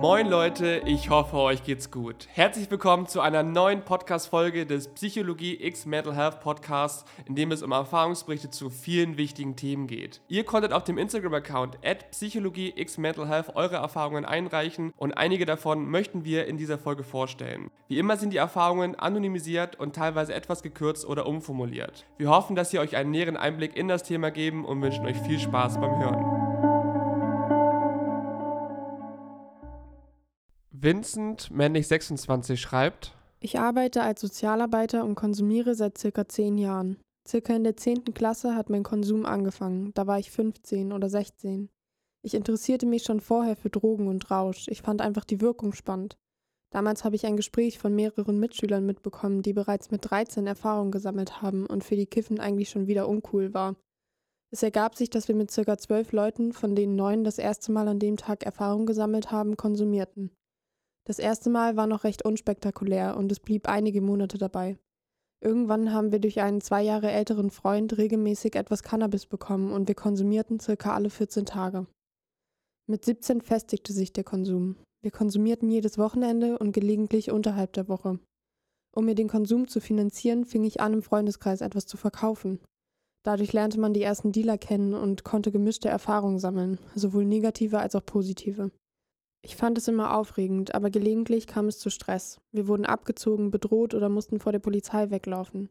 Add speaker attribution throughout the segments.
Speaker 1: Moin Leute, ich hoffe, euch geht's gut. Herzlich willkommen zu einer neuen Podcast-Folge des Psychologie X Mental Health Podcasts, in dem es um Erfahrungsberichte zu vielen wichtigen Themen geht. Ihr konntet auf dem Instagram-Account Psychologie X Mental Health eure Erfahrungen einreichen und einige davon möchten wir in dieser Folge vorstellen. Wie immer sind die Erfahrungen anonymisiert und teilweise etwas gekürzt oder umformuliert. Wir hoffen, dass sie euch einen näheren Einblick in das Thema geben und wünschen euch viel Spaß beim Hören. Vincent, männlich 26, schreibt:
Speaker 2: Ich arbeite als Sozialarbeiter und konsumiere seit circa zehn Jahren. Circa in der 10. Klasse hat mein Konsum angefangen, da war ich 15 oder 16. Ich interessierte mich schon vorher für Drogen und Rausch, ich fand einfach die Wirkung spannend. Damals habe ich ein Gespräch von mehreren Mitschülern mitbekommen, die bereits mit 13 Erfahrung gesammelt haben und für die Kiffen eigentlich schon wieder uncool war. Es ergab sich, dass wir mit circa zwölf Leuten, von denen neun das erste Mal an dem Tag Erfahrung gesammelt haben, konsumierten. Das erste Mal war noch recht unspektakulär und es blieb einige Monate dabei. Irgendwann haben wir durch einen zwei Jahre älteren Freund regelmäßig etwas Cannabis bekommen und wir konsumierten circa alle 14 Tage. Mit 17 festigte sich der Konsum. Wir konsumierten jedes Wochenende und gelegentlich unterhalb der Woche. Um mir den Konsum zu finanzieren, fing ich an, im Freundeskreis etwas zu verkaufen. Dadurch lernte man die ersten Dealer kennen und konnte gemischte Erfahrungen sammeln, sowohl negative als auch positive. Ich fand es immer aufregend, aber gelegentlich kam es zu Stress. Wir wurden abgezogen, bedroht oder mussten vor der Polizei weglaufen.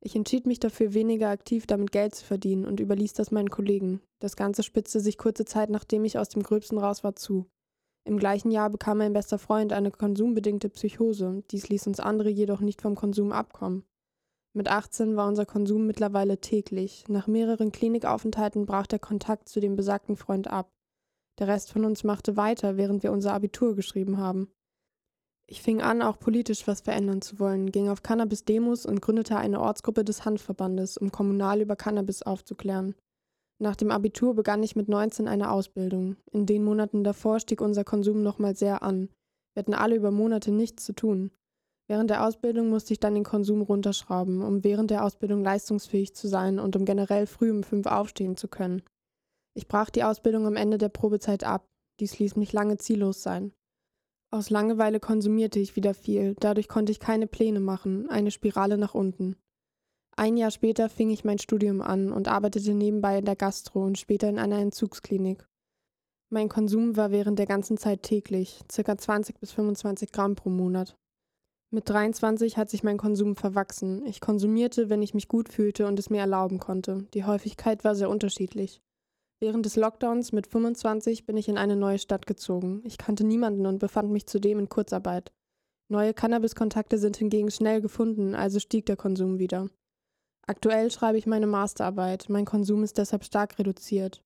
Speaker 2: Ich entschied mich dafür, weniger aktiv damit Geld zu verdienen und überließ das meinen Kollegen. Das Ganze spitzte sich kurze Zeit nachdem ich aus dem Gröbsten raus war zu. Im gleichen Jahr bekam mein bester Freund eine konsumbedingte Psychose, dies ließ uns andere jedoch nicht vom Konsum abkommen. Mit 18 war unser Konsum mittlerweile täglich. Nach mehreren Klinikaufenthalten brach der Kontakt zu dem besagten Freund ab. Der Rest von uns machte weiter, während wir unser Abitur geschrieben haben. Ich fing an, auch politisch was verändern zu wollen, ging auf Cannabis-Demos und gründete eine Ortsgruppe des Handverbandes, um kommunal über Cannabis aufzuklären. Nach dem Abitur begann ich mit 19 eine Ausbildung. In den Monaten davor stieg unser Konsum nochmal sehr an. Wir hatten alle über Monate nichts zu tun. Während der Ausbildung musste ich dann den Konsum runterschrauben, um während der Ausbildung leistungsfähig zu sein und um generell früh um fünf aufstehen zu können. Ich brach die Ausbildung am Ende der Probezeit ab. Dies ließ mich lange ziellos sein. Aus Langeweile konsumierte ich wieder viel, dadurch konnte ich keine Pläne machen, eine Spirale nach unten. Ein Jahr später fing ich mein Studium an und arbeitete nebenbei in der Gastro und später in einer Entzugsklinik. Mein Konsum war während der ganzen Zeit täglich, ca. 20 bis 25 Gramm pro Monat. Mit 23 hat sich mein Konsum verwachsen. Ich konsumierte, wenn ich mich gut fühlte und es mir erlauben konnte. Die Häufigkeit war sehr unterschiedlich. Während des Lockdowns mit 25 bin ich in eine neue Stadt gezogen. Ich kannte niemanden und befand mich zudem in Kurzarbeit. Neue Cannabis-Kontakte sind hingegen schnell gefunden, also stieg der Konsum wieder. Aktuell schreibe ich meine Masterarbeit, mein Konsum ist deshalb stark reduziert.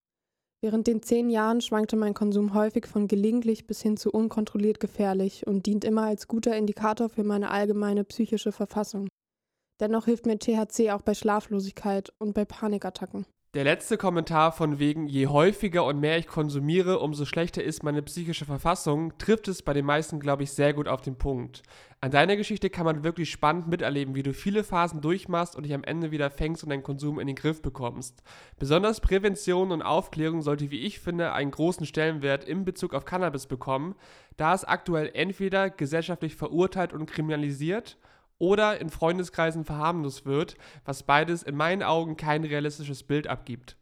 Speaker 2: Während den zehn Jahren schwankte mein Konsum häufig von gelegentlich bis hin zu unkontrolliert gefährlich und dient immer als guter Indikator für meine allgemeine psychische Verfassung. Dennoch hilft mir THC auch bei Schlaflosigkeit und bei Panikattacken.
Speaker 1: Der letzte Kommentar von wegen, je häufiger und mehr ich konsumiere, umso schlechter ist meine psychische Verfassung, trifft es bei den meisten, glaube ich, sehr gut auf den Punkt. An deiner Geschichte kann man wirklich spannend miterleben, wie du viele Phasen durchmachst und dich am Ende wieder fängst und deinen Konsum in den Griff bekommst. Besonders Prävention und Aufklärung sollte, wie ich finde, einen großen Stellenwert in Bezug auf Cannabis bekommen, da es aktuell entweder gesellschaftlich verurteilt und kriminalisiert oder in Freundeskreisen verharmlos wird, was beides in meinen Augen kein realistisches Bild abgibt.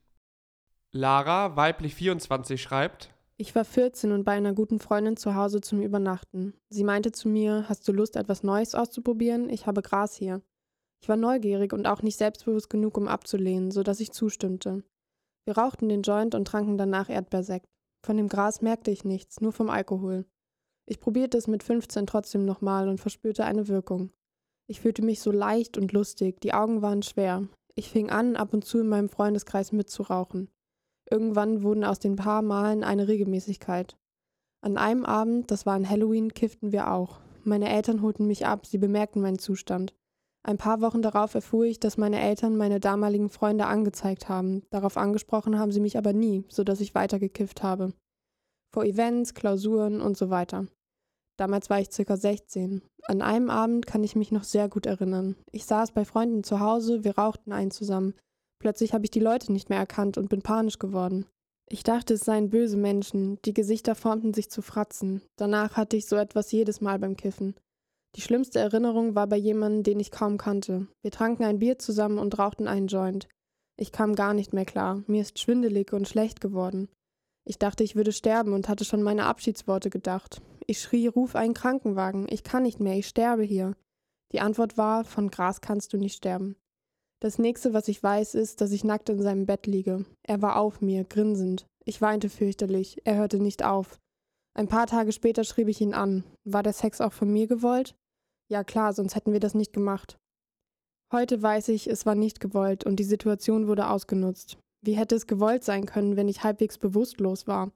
Speaker 1: Lara, weiblich 24, schreibt:
Speaker 2: Ich war 14 und bei einer guten Freundin zu Hause zum Übernachten. Sie meinte zu mir: Hast du Lust, etwas Neues auszuprobieren? Ich habe Gras hier. Ich war neugierig und auch nicht selbstbewusst genug, um abzulehnen, sodass ich zustimmte. Wir rauchten den Joint und tranken danach Erdbeersekt. Von dem Gras merkte ich nichts, nur vom Alkohol. Ich probierte es mit 15 trotzdem nochmal und verspürte eine Wirkung. Ich fühlte mich so leicht und lustig, die Augen waren schwer. Ich fing an, ab und zu in meinem Freundeskreis mitzurauchen. Irgendwann wurden aus den paar Malen eine Regelmäßigkeit. An einem Abend, das war an Halloween, kifften wir auch. Meine Eltern holten mich ab, sie bemerkten meinen Zustand. Ein paar Wochen darauf erfuhr ich, dass meine Eltern meine damaligen Freunde angezeigt haben. Darauf angesprochen haben sie mich aber nie, so dass ich weitergekifft habe. Vor Events, Klausuren und so weiter. Damals war ich circa 16. An einem Abend kann ich mich noch sehr gut erinnern. Ich saß bei Freunden zu Hause, wir rauchten einen zusammen. Plötzlich habe ich die Leute nicht mehr erkannt und bin panisch geworden. Ich dachte, es seien böse Menschen, die Gesichter formten sich zu Fratzen. Danach hatte ich so etwas jedes Mal beim Kiffen. Die schlimmste Erinnerung war bei jemandem, den ich kaum kannte. Wir tranken ein Bier zusammen und rauchten einen Joint. Ich kam gar nicht mehr klar, mir ist schwindelig und schlecht geworden. Ich dachte, ich würde sterben und hatte schon meine Abschiedsworte gedacht. Ich schrie, ruf einen Krankenwagen, ich kann nicht mehr, ich sterbe hier. Die Antwort war, von Gras kannst du nicht sterben. Das nächste, was ich weiß, ist, dass ich nackt in seinem Bett liege. Er war auf mir, grinsend. Ich weinte fürchterlich, er hörte nicht auf. Ein paar Tage später schrieb ich ihn an. War der Sex auch von mir gewollt? Ja klar, sonst hätten wir das nicht gemacht. Heute weiß ich, es war nicht gewollt und die Situation wurde ausgenutzt. Wie hätte es gewollt sein können, wenn ich halbwegs bewusstlos war?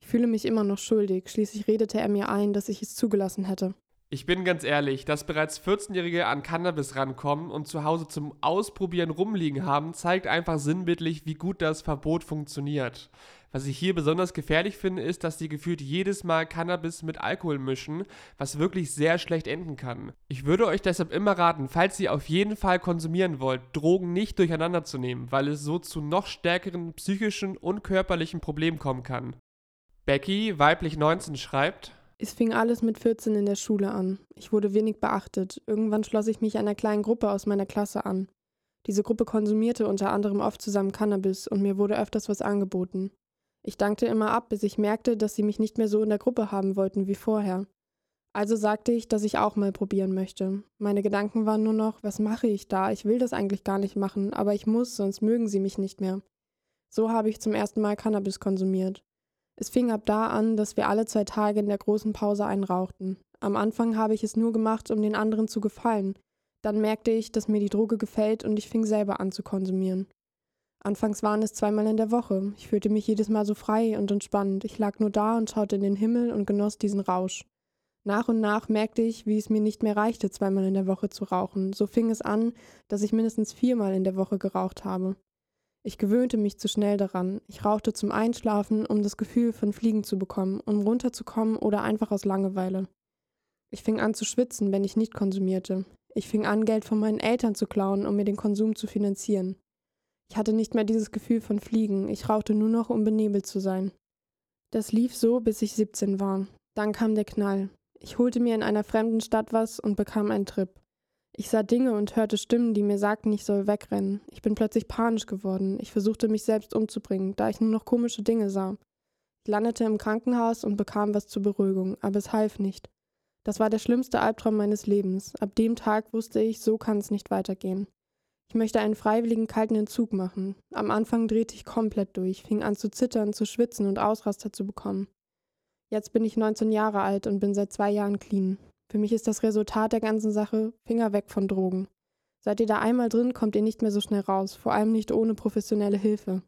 Speaker 2: Ich fühle mich immer noch schuldig, schließlich redete er mir ein, dass ich es zugelassen hätte.
Speaker 1: Ich bin ganz ehrlich, dass bereits 14-Jährige an Cannabis rankommen und zu Hause zum Ausprobieren rumliegen haben, zeigt einfach sinnbildlich, wie gut das Verbot funktioniert. Was ich hier besonders gefährlich finde, ist, dass die gefühlt jedes Mal Cannabis mit Alkohol mischen, was wirklich sehr schlecht enden kann. Ich würde euch deshalb immer raten, falls ihr auf jeden Fall konsumieren wollt, Drogen nicht durcheinander zu nehmen, weil es so zu noch stärkeren psychischen und körperlichen Problemen kommen kann. Becky, weiblich 19, schreibt,
Speaker 2: es fing alles mit 14 in der Schule an. Ich wurde wenig beachtet. Irgendwann schloss ich mich einer kleinen Gruppe aus meiner Klasse an. Diese Gruppe konsumierte unter anderem oft zusammen Cannabis und mir wurde öfters was angeboten. Ich dankte immer ab, bis ich merkte, dass sie mich nicht mehr so in der Gruppe haben wollten wie vorher. Also sagte ich, dass ich auch mal probieren möchte. Meine Gedanken waren nur noch, was mache ich da? Ich will das eigentlich gar nicht machen, aber ich muss, sonst mögen sie mich nicht mehr. So habe ich zum ersten Mal Cannabis konsumiert. Es fing ab da an, dass wir alle zwei Tage in der großen Pause einrauchten. Am Anfang habe ich es nur gemacht, um den anderen zu gefallen. Dann merkte ich, dass mir die Droge gefällt und ich fing selber an zu konsumieren. Anfangs waren es zweimal in der Woche. Ich fühlte mich jedes Mal so frei und entspannt. Ich lag nur da und schaute in den Himmel und genoss diesen Rausch. Nach und nach merkte ich, wie es mir nicht mehr reichte, zweimal in der Woche zu rauchen. So fing es an, dass ich mindestens viermal in der Woche geraucht habe. Ich gewöhnte mich zu schnell daran. Ich rauchte zum Einschlafen, um das Gefühl von Fliegen zu bekommen, um runterzukommen oder einfach aus Langeweile. Ich fing an zu schwitzen, wenn ich nicht konsumierte. Ich fing an, Geld von meinen Eltern zu klauen, um mir den Konsum zu finanzieren. Ich hatte nicht mehr dieses Gefühl von Fliegen, ich rauchte nur noch, um benebelt zu sein. Das lief so, bis ich 17 war. Dann kam der Knall. Ich holte mir in einer fremden Stadt was und bekam einen Trip. Ich sah Dinge und hörte Stimmen, die mir sagten, ich soll wegrennen. Ich bin plötzlich panisch geworden. Ich versuchte mich selbst umzubringen, da ich nur noch komische Dinge sah. Ich landete im Krankenhaus und bekam was zur Beruhigung, aber es half nicht. Das war der schlimmste Albtraum meines Lebens. Ab dem Tag wusste ich, so kann es nicht weitergehen. Ich möchte einen freiwilligen kalten Entzug machen. Am Anfang drehte ich komplett durch, fing an zu zittern, zu schwitzen und Ausraster zu bekommen. Jetzt bin ich 19 Jahre alt und bin seit zwei Jahren clean. Für mich ist das Resultat der ganzen Sache Finger weg von Drogen. Seid ihr da einmal drin, kommt ihr nicht mehr so schnell raus, vor allem nicht ohne professionelle Hilfe.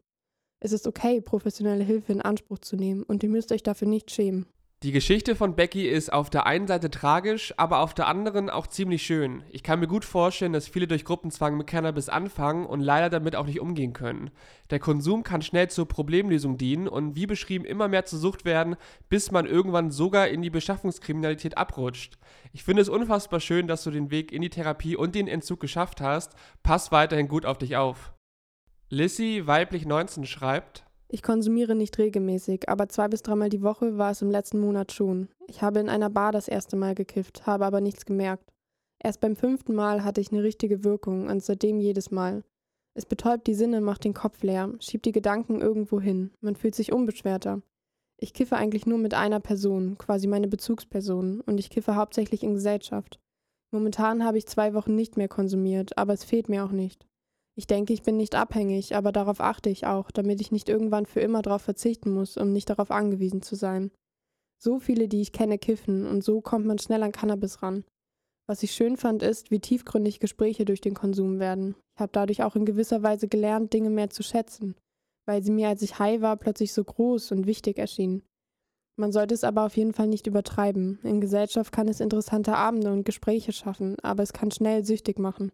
Speaker 2: Es ist okay, professionelle Hilfe in Anspruch zu nehmen und ihr müsst euch dafür nicht schämen.
Speaker 1: Die Geschichte von Becky ist auf der einen Seite tragisch, aber auf der anderen auch ziemlich schön. Ich kann mir gut vorstellen, dass viele durch Gruppenzwang mit Cannabis anfangen und leider damit auch nicht umgehen können. Der Konsum kann schnell zur Problemlösung dienen und wie beschrieben immer mehr zur Sucht werden, bis man irgendwann sogar in die Beschaffungskriminalität abrutscht. Ich finde es unfassbar schön, dass du den Weg in die Therapie und den Entzug geschafft hast. Pass weiterhin gut auf dich auf. Lissy, weiblich 19, schreibt,
Speaker 2: ich konsumiere nicht regelmäßig, aber zwei bis dreimal die Woche war es im letzten Monat schon. Ich habe in einer Bar das erste Mal gekifft, habe aber nichts gemerkt. Erst beim fünften Mal hatte ich eine richtige Wirkung und seitdem jedes Mal. Es betäubt die Sinne, macht den Kopf leer, schiebt die Gedanken irgendwo hin. Man fühlt sich unbeschwerter. Ich kiffe eigentlich nur mit einer Person, quasi meine Bezugsperson, und ich kiffe hauptsächlich in Gesellschaft. Momentan habe ich zwei Wochen nicht mehr konsumiert, aber es fehlt mir auch nicht. Ich denke, ich bin nicht abhängig, aber darauf achte ich auch, damit ich nicht irgendwann für immer darauf verzichten muss, um nicht darauf angewiesen zu sein. So viele, die ich kenne, kiffen und so kommt man schnell an Cannabis ran. Was ich schön fand, ist, wie tiefgründig Gespräche durch den Konsum werden. Ich habe dadurch auch in gewisser Weise gelernt, Dinge mehr zu schätzen, weil sie mir, als ich high war, plötzlich so groß und wichtig erschienen. Man sollte es aber auf jeden Fall nicht übertreiben. In Gesellschaft kann es interessante Abende und Gespräche schaffen, aber es kann schnell süchtig machen.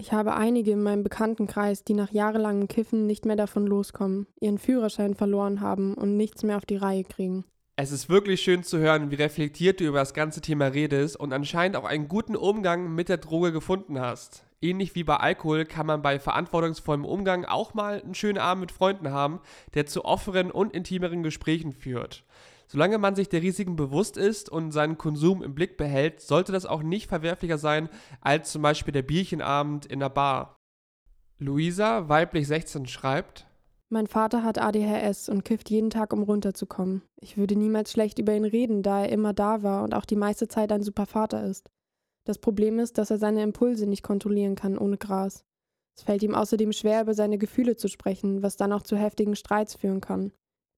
Speaker 2: Ich habe einige in meinem Bekanntenkreis, die nach jahrelangem Kiffen nicht mehr davon loskommen, ihren Führerschein verloren haben und nichts mehr auf die Reihe kriegen.
Speaker 1: Es ist wirklich schön zu hören, wie reflektiert du über das ganze Thema redest und anscheinend auch einen guten Umgang mit der Droge gefunden hast. Ähnlich wie bei Alkohol kann man bei verantwortungsvollem Umgang auch mal einen schönen Abend mit Freunden haben, der zu offenen und intimeren Gesprächen führt. Solange man sich der Risiken bewusst ist und seinen Konsum im Blick behält, sollte das auch nicht verwerflicher sein als zum Beispiel der Bierchenabend in der Bar. Luisa, weiblich 16, schreibt,
Speaker 2: mein Vater hat ADHS und kifft jeden Tag, um runterzukommen. Ich würde niemals schlecht über ihn reden, da er immer da war und auch die meiste Zeit ein super Vater ist. Das Problem ist, dass er seine Impulse nicht kontrollieren kann ohne Gras. Es fällt ihm außerdem schwer, über seine Gefühle zu sprechen, was dann auch zu heftigen Streits führen kann.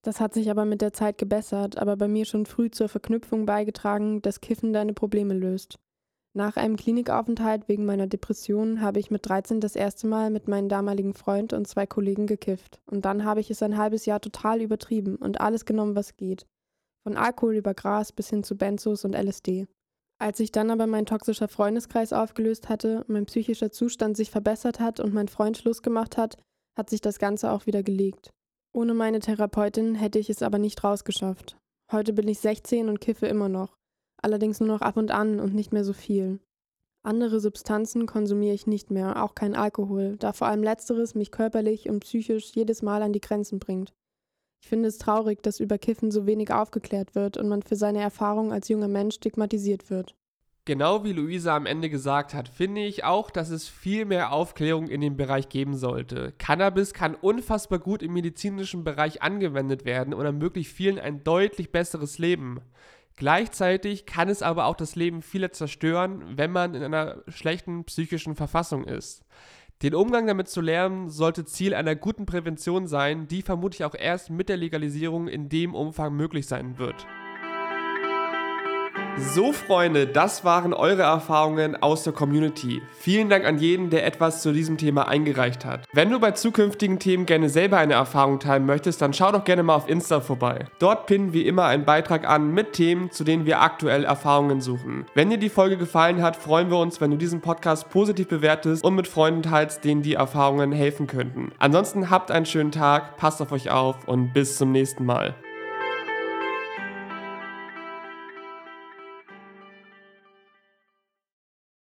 Speaker 2: Das hat sich aber mit der Zeit gebessert, aber bei mir schon früh zur Verknüpfung beigetragen, dass Kiffen deine Probleme löst. Nach einem Klinikaufenthalt wegen meiner Depression habe ich mit 13 das erste Mal mit meinem damaligen Freund und zwei Kollegen gekifft. Und dann habe ich es ein halbes Jahr total übertrieben und alles genommen, was geht. Von Alkohol über Gras bis hin zu Benzos und LSD. Als sich dann aber mein toxischer Freundeskreis aufgelöst hatte, mein psychischer Zustand sich verbessert hat und mein Freund Schluss gemacht hat, hat sich das Ganze auch wieder gelegt. Ohne meine Therapeutin hätte ich es aber nicht rausgeschafft. Heute bin ich 16 und kiffe immer noch allerdings nur noch ab und an und nicht mehr so viel. Andere Substanzen konsumiere ich nicht mehr, auch kein Alkohol, da vor allem letzteres mich körperlich und psychisch jedes Mal an die Grenzen bringt. Ich finde es traurig, dass über Kiffen so wenig aufgeklärt wird und man für seine Erfahrung als junger Mensch stigmatisiert wird.
Speaker 1: Genau wie Luisa am Ende gesagt hat, finde ich auch, dass es viel mehr Aufklärung in dem Bereich geben sollte. Cannabis kann unfassbar gut im medizinischen Bereich angewendet werden und ermöglicht vielen ein deutlich besseres Leben. Gleichzeitig kann es aber auch das Leben vieler zerstören, wenn man in einer schlechten psychischen Verfassung ist. Den Umgang damit zu lernen, sollte Ziel einer guten Prävention sein, die vermutlich auch erst mit der Legalisierung in dem Umfang möglich sein wird. So, Freunde, das waren eure Erfahrungen aus der Community. Vielen Dank an jeden, der etwas zu diesem Thema eingereicht hat. Wenn du bei zukünftigen Themen gerne selber eine Erfahrung teilen möchtest, dann schau doch gerne mal auf Insta vorbei. Dort pinnen wir immer einen Beitrag an mit Themen, zu denen wir aktuell Erfahrungen suchen. Wenn dir die Folge gefallen hat, freuen wir uns, wenn du diesen Podcast positiv bewertest und mit Freunden teilst, denen die Erfahrungen helfen könnten. Ansonsten habt einen schönen Tag, passt auf euch auf und bis zum nächsten Mal.